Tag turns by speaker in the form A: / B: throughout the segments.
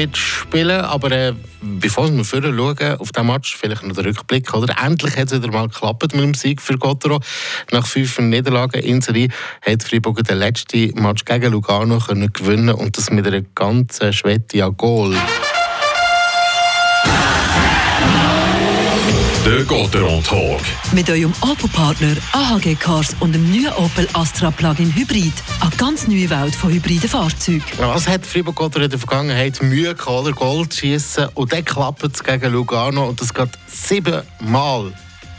A: mitspielen. Aber äh, bevor wir vorher schauen auf den Match, vielleicht noch der Rückblick. Oder? Endlich hat es wieder mal geklappt mit dem Sieg für Gottero. Nach fünf Niederlagen in Serie hat Freiburg den letzten Match gegen Lugano können gewinnen und das mit einer ganzen Schwette an Goal.
B: Der Gotteron Talk.
C: Mit eurem Opel-Partner AHG Cars und dem neuen Opel Astra Plug-in Hybrid. Eine ganz neue Welt von hybriden Fahrzeugen.
A: Was hat Fribourg Gotter in der Vergangenheit Mühe gehabt, Gold zu schießen und dann klappt es gegen Lugano und das geht siebenmal.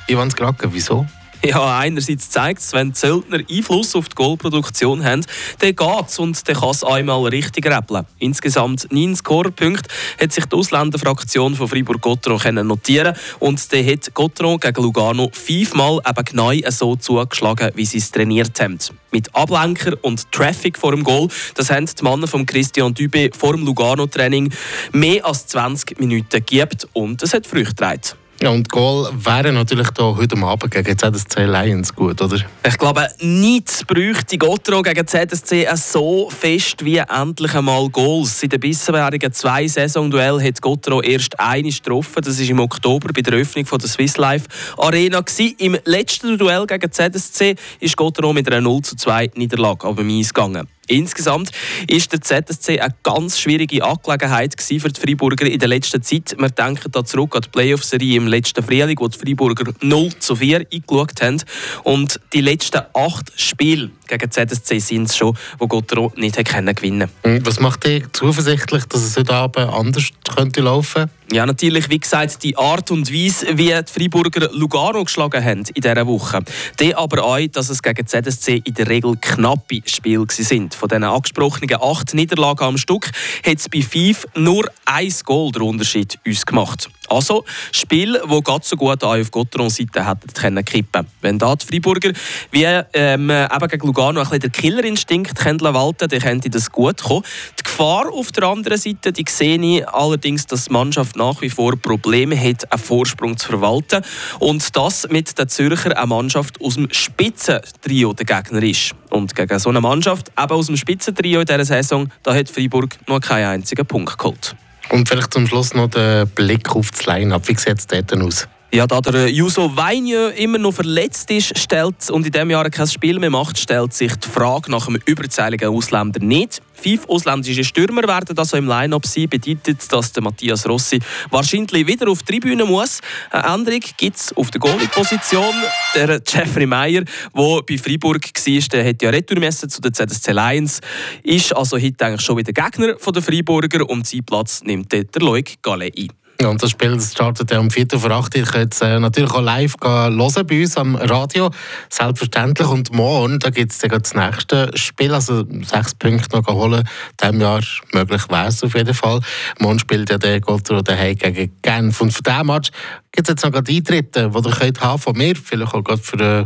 A: Ivan Skraken, wieso?
D: Ja, einerseits zeigt es, wenn die Söldner Einfluss auf die Goalproduktion haben, dann geht es und dann kann es einmal richtig rappeln. Insgesamt neun Scorerpunkte hat sich die Ausländerfraktion von Fribourg-Gotteron notieren und dann hat Gotteron gegen Lugano fünfmal eben genau so zugeschlagen, wie sie es trainiert haben. Mit Ablenker und Traffic vor dem Goal, das haben die Männer von Christian Dübe vor dem Lugano-Training mehr als 20 Minuten gegeben und es hat Früchte getragen.
A: Ja, und Goal wäre natürlich da heute Abend gegen ZSC Lions gut, oder?
D: Ich glaube, nichts bräuchte Gottro gegen ZSC so fest wie endlich einmal Goals. In den bisherigen zwei Saisonduellen hat Gottro erst eine getroffen. Das war im Oktober bei der Öffnung der Swiss Life Arena. Im letzten Duell gegen ZSC ist Gottro mit einer 0 zu 2 Niederlage aber Eis gegangen. Insgesamt ist der ZSC eine ganz schwierige Angelegenheit für die Freiburger in der letzten Zeit. Wir denken da zurück an die Playoff-Serie im letzten Frühling, wo die Freiburger 0 zu 4 eingeschaut haben. Und die letzten acht Spiele gegen ZSC sind es schon, wo Gottero nicht gewinnen konnte.
A: Hm, was macht dich zuversichtlich, dass es heute Abend anders könnte laufen
D: ja, natürlich, wie gesagt, die Art und Weise, wie die Freiburger Lugano geschlagen haben in dieser Woche. Die aber auch, dass es gegen ZSC in der Regel knappe Spiele sind. Von diesen angesprochenen acht Niederlagen am Stück hat es bei fünf nur ein Goal der Unterschied uns gemacht. Also Spiel, wo ganz so gut auf Gotteron-Seite hätten können kippen. Wenn da die Freiburger wie ähm, eben gegen Lugano ein bisschen den Killerinstinkt walten dann könnte das gut kommen. Die Gefahr auf der anderen Seite, die sehe ich allerdings, dass die Mannschaft nach wie vor Probleme hat, einen Vorsprung zu verwalten. Und das mit der Zürcher eine Mannschaft aus dem Spitzentrio der Gegner ist. Und gegen so eine Mannschaft, eben aus dem Spitzentrio in dieser Saison, da hat Freiburg noch keinen einzigen Punkt geholt.
A: Und vielleicht zum Schluss noch der Blick auf das Line-Up. Wie sieht es dort aus?
D: Ja, da der Juso Weinjö immer noch verletzt ist stellt und in diesem Jahr kein Spiel mehr macht, stellt sich die Frage nach einem überzähligen Ausländer nicht. Fünf ausländische Stürmer werden also im Line-Up sein. Bedeutet, dass der Matthias Rossi wahrscheinlich wieder auf die Tribüne muss. Eine Änderung gibt es auf der Goalie-Position. Der Jeffrey Meyer, der bei Freiburg war, der hat ja Retourmesse zu den ZSC Lions, ist also heute eigentlich schon wieder Gegner der Freiburger und seinen Platz nimmt der Loic Gallet ein.
A: Und das Spiel das startet ja um 4 vor 8 Uhr. Ich könnt es äh, natürlich auch live hören bei uns am Radio. Selbstverständlich. Und morgen gibt es das nächste Spiel. Also sechs Punkte noch holen. In diesem Jahr möglich wäre es auf jeden Fall. Morgen spielt ja der Gottro daheim gegen Genf. Und für diesen Match gibt es jetzt noch Eintritte, die ihr könnt haben von mir. Vielleicht auch gerade für äh,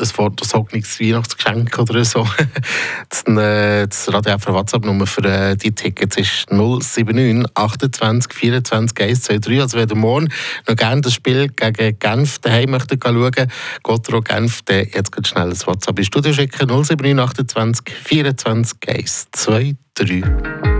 A: ein vorgezogenes Weihnachtsgeschenk oder so. das, äh, das Radio für WhatsApp-Nummer für äh, die Tickets ist 079 28 24 123. Also wenn ihr morgen noch gerne das Spiel gegen Genf daheim möchtet schauen, Gotro Genf, dann jetzt ganz schnell ein WhatsApp ins Studio schicken. 079 28 24 123.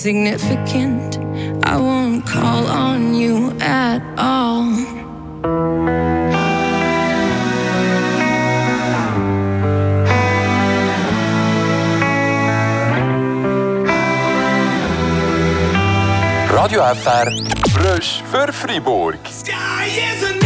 E: insignificant. I won't call on you at all.
B: Radio FR für Fribourg.
F: Sky is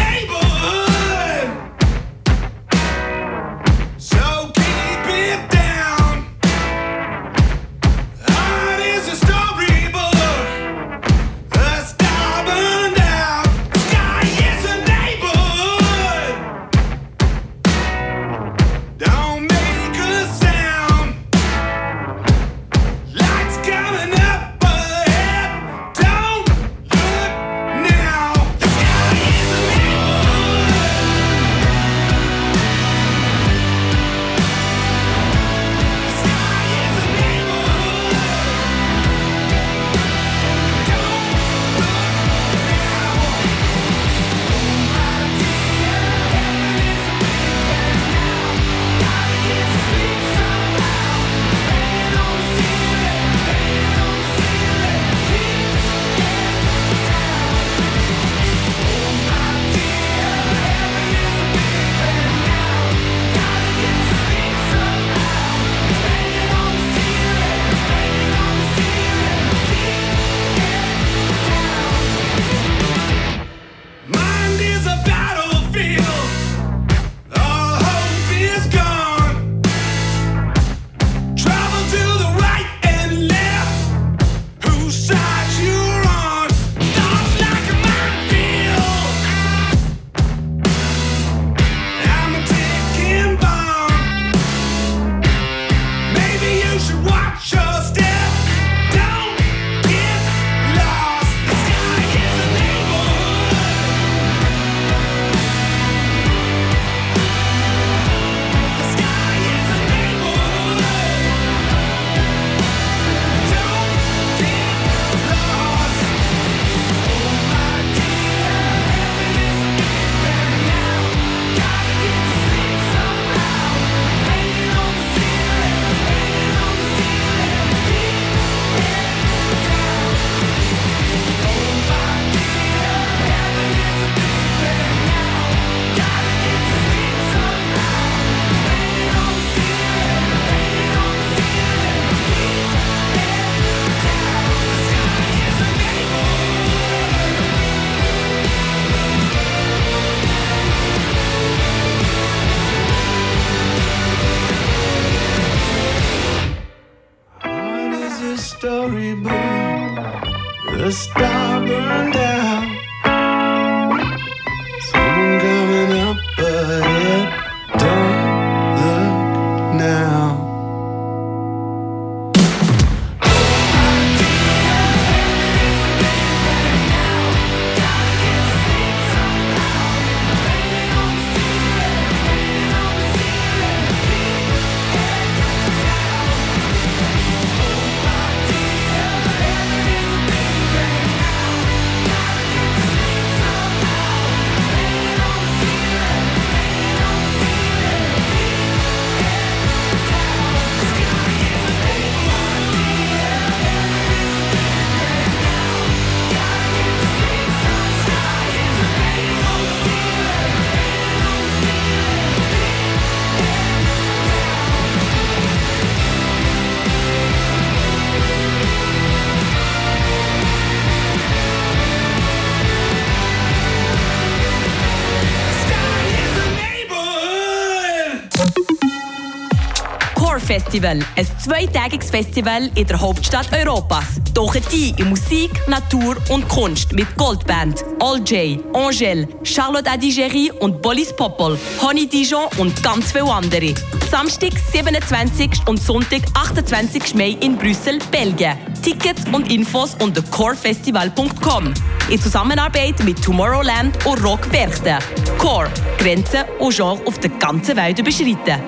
G: Festival. Ein zweitägiges Festival in der Hauptstadt Europas. Doch die in Musik, Natur und Kunst mit Goldband, All J, Angel, Charlotte Adigéry und Bolis Popol, Honey Dijon und ganz viele andere. Samstag, 27. und Sonntag, 28. Mai in Brüssel, Belgien. Tickets und Infos unter corefestival.com. In Zusammenarbeit mit Tomorrowland und Rock Werchten. Core, Grenzen und Genre auf der ganzen Welt überschreiten.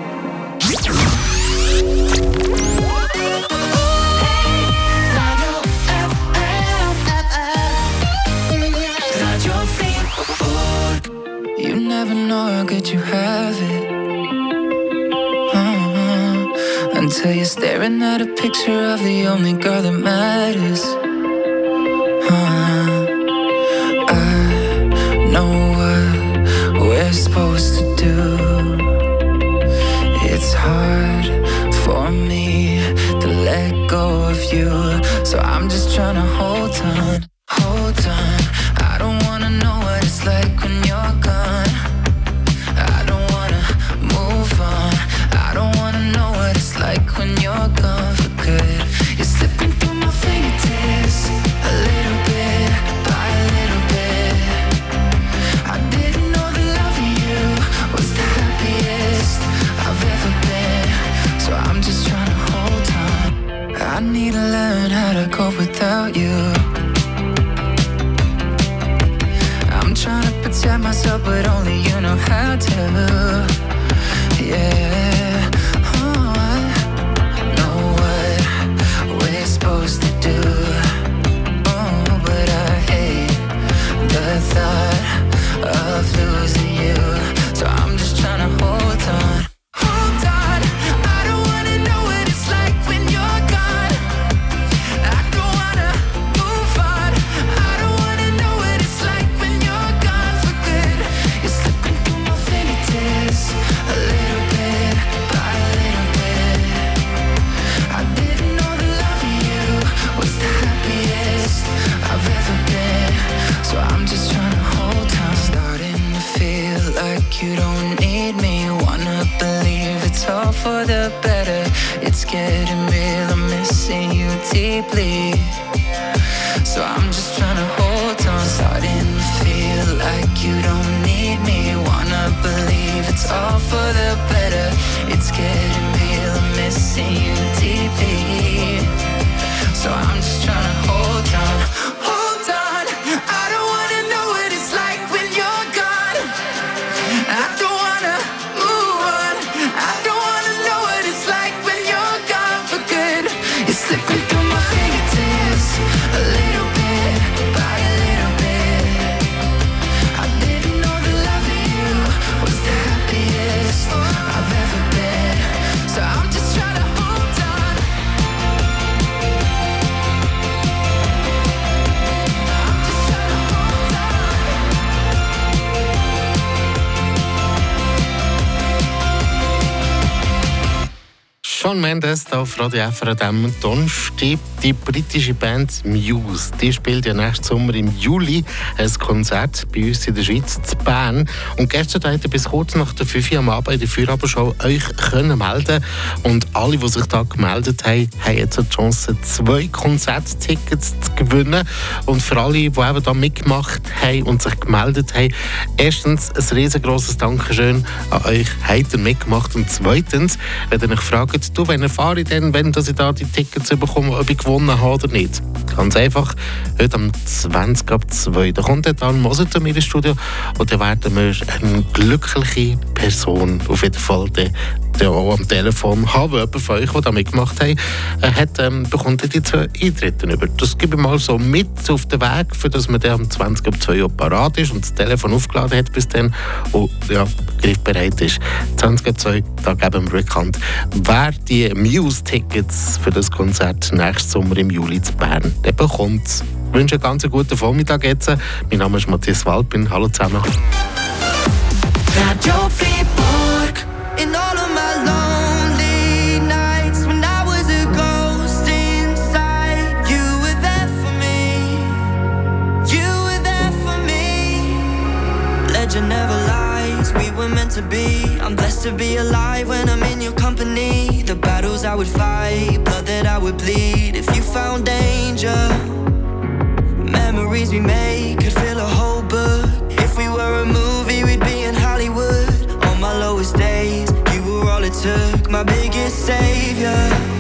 E: know
H: good you have it. Uh-huh. Until you're staring at a picture of the only girl that matters. Uh-huh. I know what we're supposed to do. It's hard for me to let go of you, so I'm just trying to hold on. out It's getting real. I'm missing you deeply. So I'm just trying to hold on. Starting to feel like you don't need me. Wanna believe it's all for the better. It's getting real. I'm missing you deeply. So I'm just trying to hold on.
A: Shawn Mendes da auf Radio FR an Donnerstag. Die britische Band Muse die spielt ja nächsten Sommer im Juli ein Konzert bei uns in der Schweiz, zu Bern. Und gestern hat er bis kurz nach der 5 Uhr am Abend in der Feierabendschau euch können melden Und alle, die sich da gemeldet haben, haben jetzt die Chance, zwei Konzerttickets zu gewinnen. Und für alle, die eben da mitgemacht haben und sich gemeldet haben, erstens ein riesengroßes Dankeschön an euch, habt ihr mitgemacht. Und zweitens, wenn ihr euch fragt, du, wenn erfahre ich denn, wenn ich da die Tickets bekomme, ob ich gewonnen habe oder nicht? Ganz einfach, heute am 20 ab 2, da kommt der Dan Moser zu mir ins Studio und dann werden wir eine glückliche Person auf jeden Fall dann der auch am Telefon haben, weil jemand von euch, der da mitgemacht hat, äh, hat ähm, bekommt die zwei Eintritte über. Das gebe ich mal so mit auf den Weg, für dass man dann am 20 ab 2 Uhr parat ist und das Telefon aufgeladen hat bis dann und ja, griffbereit ist. 20 ab 2, da geben wir bekannt, wer die Muse-Tickets für das Konzert nächsten Sommer im Juli zu Bern der bekommt. Ich wünsche einen ganz guten Vormittag jetzt. Mein Name ist Matthias Walpin. Hallo zusammen.
I: In all of my lonely nights when I was a ghost inside, you were there for me. You were there for me. Legend never lies, we were meant to be. I'm blessed to be alive when I'm in your company. The battles I would fight, blood that I would bleed. If you found danger, memories we made could fill a whole book. If we were a movie, took. My biggest savior.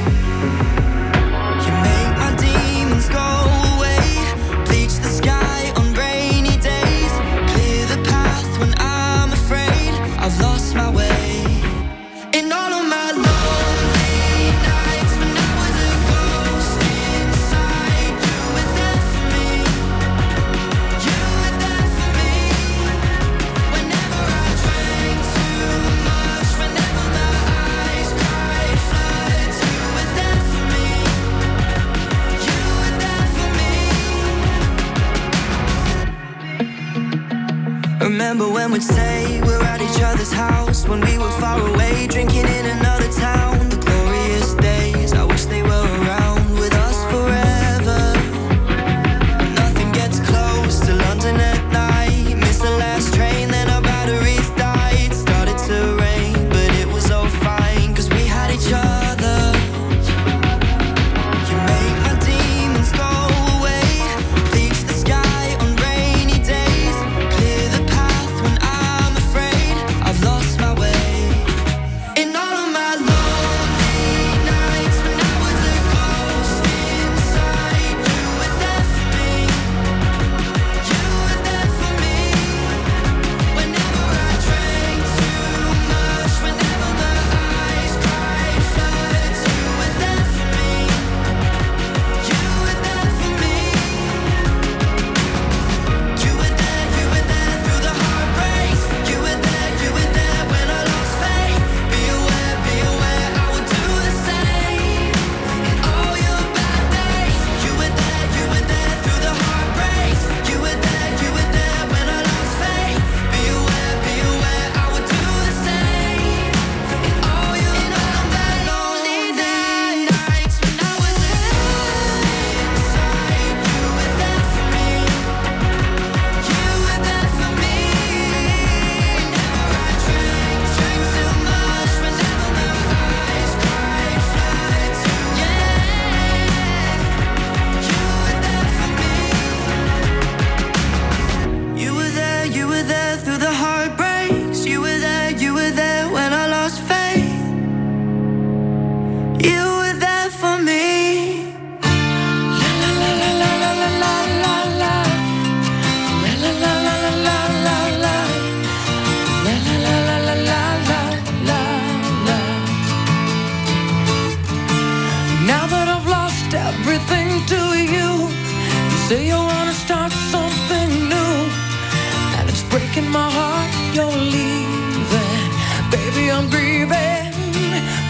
J: breaking my heart, you're leaving. Baby, I'm grieving.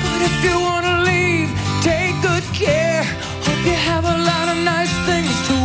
J: But if you wanna leave, take good care. Hope you have a lot of nice things to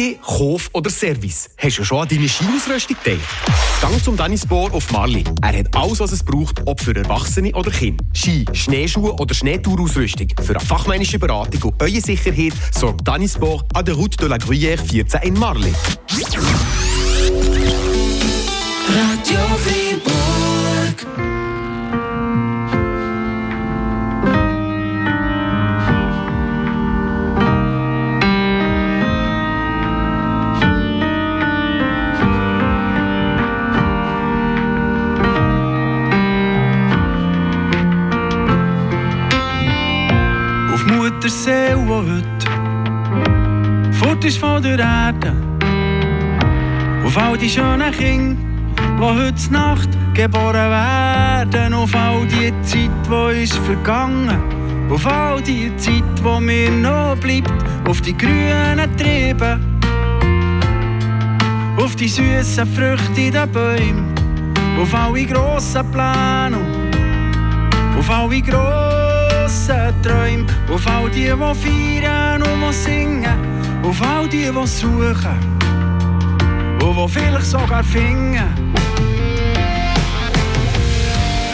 K: IT, Kauf oder Service. Hast du schon an deine Skiausrüstung gedacht? Gang zum Danny Spor auf Marli. Er hat alles, was es braucht, ob für Erwachsene oder Kinder. Ski, Schneeschuhe oder Schneetourausrüstung. Für eine fachmännische Beratung und eure Sicherheit sorgt Danny Spor an der Route de la Gruyère 14 in Marli.
L: Fort ist von der Erde. Auf all die schönen Kinder, die heute Nacht geboren werden. Auf all die Zeit, die ist vergangen. Auf all die Zeit, die mir noch bleibt. Auf die grünen Triebe. Auf die süßen Früchte in den Bäumen. Auf alle grossen Pläne. Auf alle grossen Träume, auf all die, die feiern und singen, auf all die, die suchen und die vielleicht sogar finden.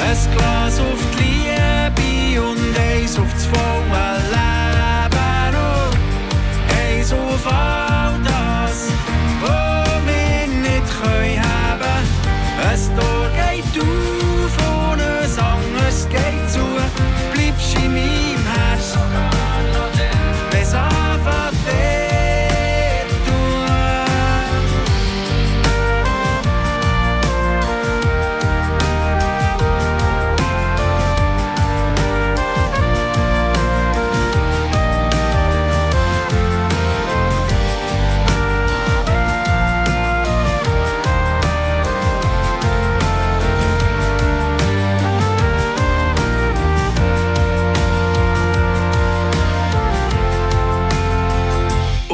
L: Ein Glas auf die Liebe und eins auf das volle Leben und eins auf all das, was wir nicht können haben. Ein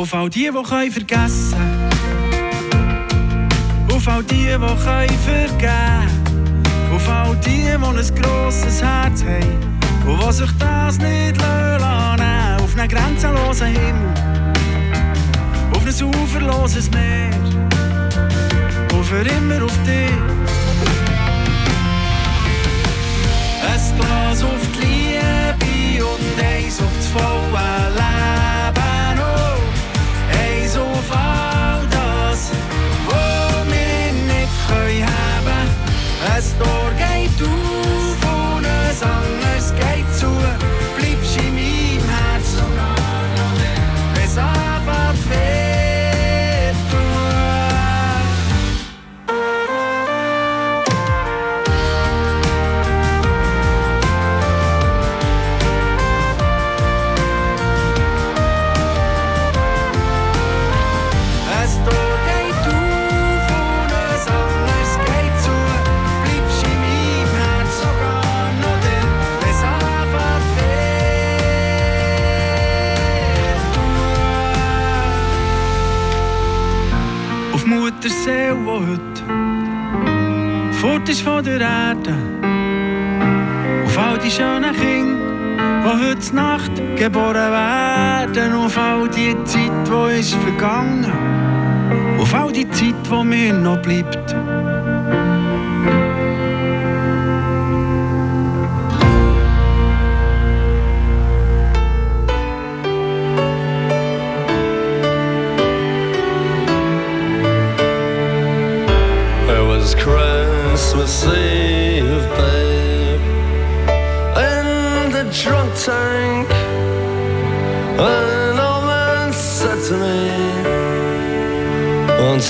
L: Auf all die, die können vergessen. Auf all die, die können vergeben. Auf all die, die ein grosses Herz haben. Und die sich das nicht lassen. Auf einen grenzenlosen Himmel. Auf ein uferloses Meer. Und für immer auf dich Erde. Auf all die schönen Kinder, die heute Nacht geboren werden. Auf all die Zeit, die ist vergangen. Auf all die Zeit, die mir noch bleibt.
M: Was Christmas Eve, babe, in the drunk tank. An old man said to me, Won't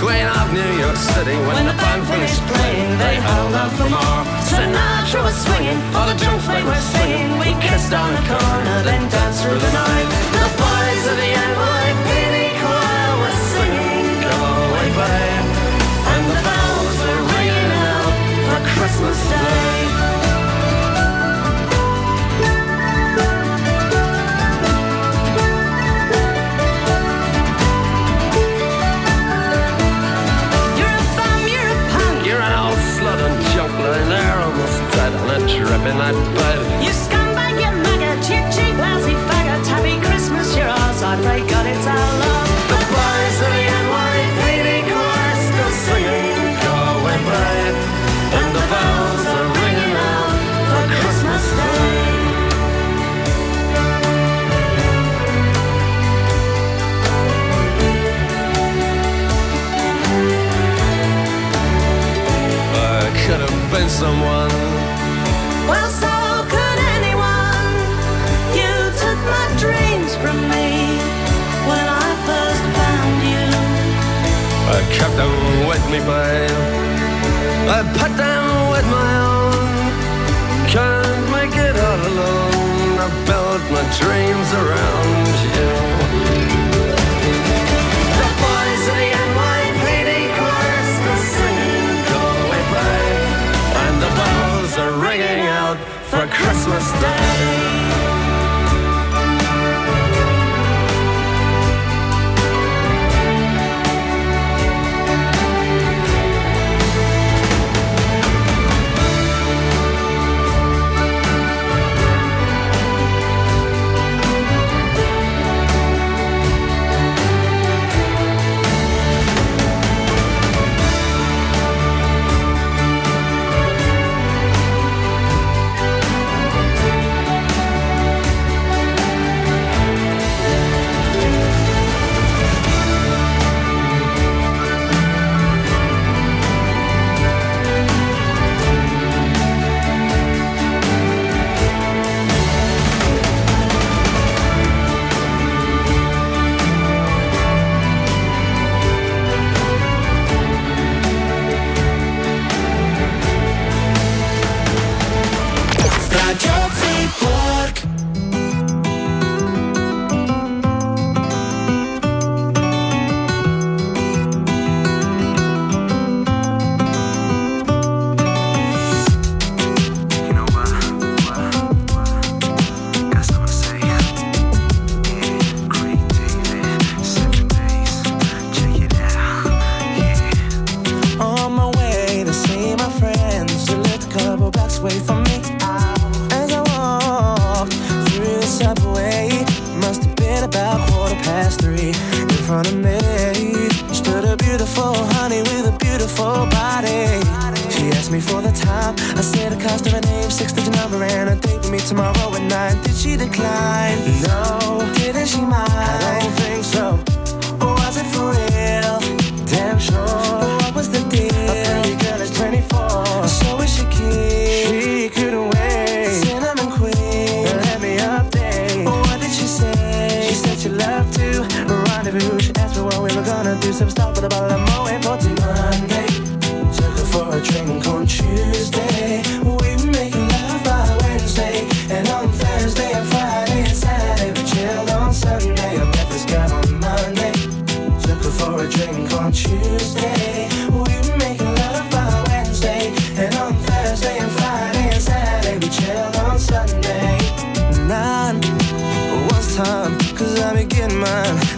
M: queen of New York City. When, the band finished playing, they held out for more. Sinatra was swinging, all the junk they were singing. We kissed on the corner, then danced through the night. In that bed.
N: You scumbag, you maggot, cheap, cheap, lousy faggot. Happy Christmas, you're ours. I pray God it's our love.
M: The boys of the NYPD choir still singing Go Away Babe. And the bells are ringing out for Christmas Day. I could have been someone. Kept them with me. I put them with my own. Can't make it all alone. I built my dreams around you. The boys of the NYPD And the bells are ringing out for Christmas Day.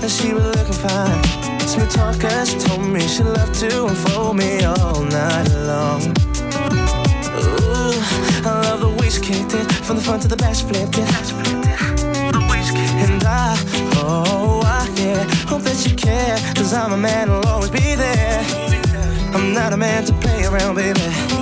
O: And she was looking fine. Smooth talker, she told me she loved to unfold me all night long. Ooh, I love the way she kicked it from the front to the back, she flipped it. And I, oh, I, yeah, hope that you care, cause I'm a man who'll always be there. I'm not a man to play around, baby.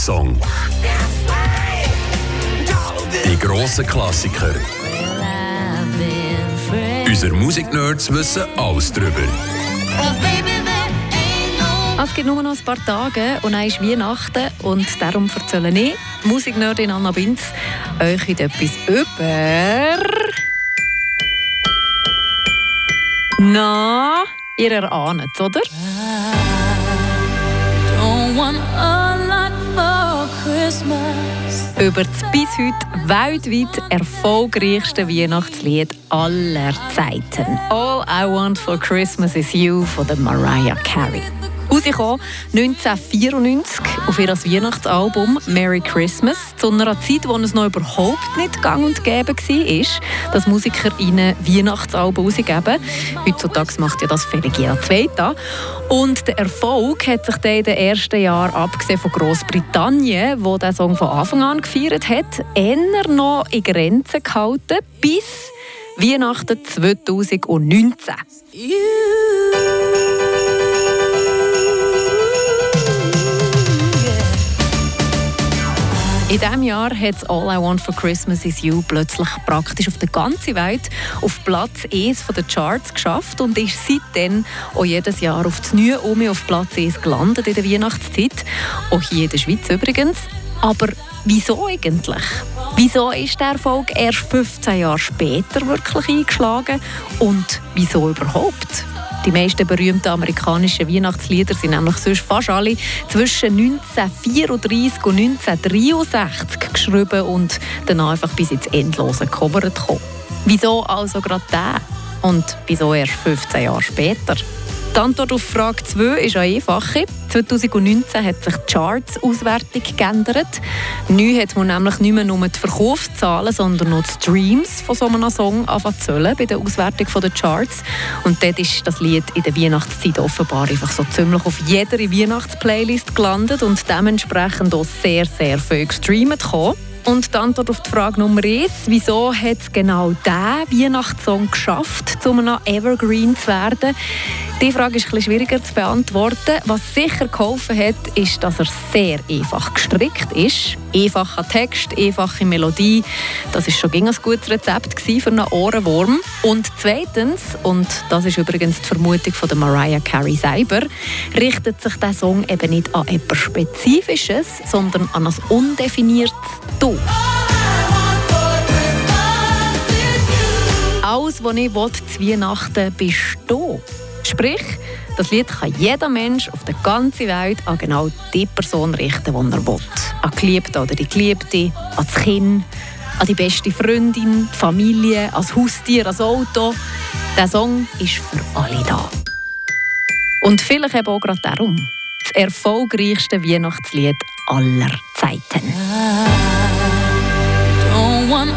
P: Lieblingssong. Die grossen Klassiker. Unsere Musiknerds wissen alles drüber.
Q: Es gibt nur noch ein paar Tage und dann ist Weihnachten und darum erzähle ich, Musiknerdin Anna Binz, euch heute etwas über... Na, ihr erahnt es, oder? Über das bis heute weltweit erfolgreichste Weihnachtslied aller Zeiten. All I Want for Christmas is You von Mariah Carey. Rausgekommen 1994 auf ihr Weihnachtsalbum Merry Christmas, zu einer Zeit, wo es noch überhaupt nicht gang und gäbe war, dass Musiker ihnen Weihnachtsalben rausgeben. Heutzutage macht ja das völlig jeder Zweite. Und der Erfolg hat sich dann in den ersten Jahren, abgesehen von Großbritannien, wo der Song von Anfang an gefeiert hat, eher noch in Grenzen gehalten, bis Weihnachten 2019. In diesem Jahr hat All I Want for Christmas is You plötzlich praktisch auf der ganzen Welt auf Platz 1 der Charts geschafft und ist seitdem auch jedes Jahr auf das Neue um auf Platz 1 gelandet in der Weihnachtszeit. Auch hier in der Schweiz übrigens. Aber wieso eigentlich? Wieso ist der Erfolg erst 15 Jahre später wirklich eingeschlagen? Und wieso überhaupt? Die meisten berühmten amerikanischen Weihnachtslieder sind nämlich sonst fast alle zwischen 1934 und 1963 geschrieben und dann einfach bis ins Endlose gecovert gekommen. Wieso also gerade der? Und wieso erst 15 Jahre später? Die Antwort auf Frage 2 ist eine einfache. 2019 hat sich die Charts-Auswertung geändert. Neu hat man nämlich nicht mehr nur die Verkaufszahlen, sondern noch die Streams von so einem Song anfangen zu bei der Auswertung der Charts. Und dort ist das Lied in der Weihnachtszeit offenbar einfach so ziemlich auf jeder Weihnachtsplaylist gelandet und dementsprechend auch sehr, sehr viel gestreamt gekommen. Und die Antwort auf die Frage Nummer 1, wieso hat es genau diesen Weihnachtssong geschafft, um einem Evergreen zu werden? Die Frage ist etwas schwieriger zu beantworten. Was sicher geholfen hat, ist, dass er sehr einfach gestrickt ist. Einfacher Text, einfache Melodie. Das ist schon ein gutes Rezept für einen Ohrenwurm. Und zweitens, und das ist übrigens die Vermutung von der Mariah Carey selber, richtet sich der Song eben nicht an etwas Spezifisches, sondern an ein undefiniertes Du. Alles, was ich will, zu Weihnachten bist du. Sprich, das Lied kann jeder Mensch auf der ganzen Welt an genau die Person richten, die er will. An Geliebte oder die Geliebte, an das Kind, an die beste Freundin, die Familie, ans Haustier, ans Auto. Der Song ist für alle da. Und vielleicht eben auch gerade darum. Das erfolgreichste Weihnachtslied aller Zeiten.
E: Don't want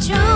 E: true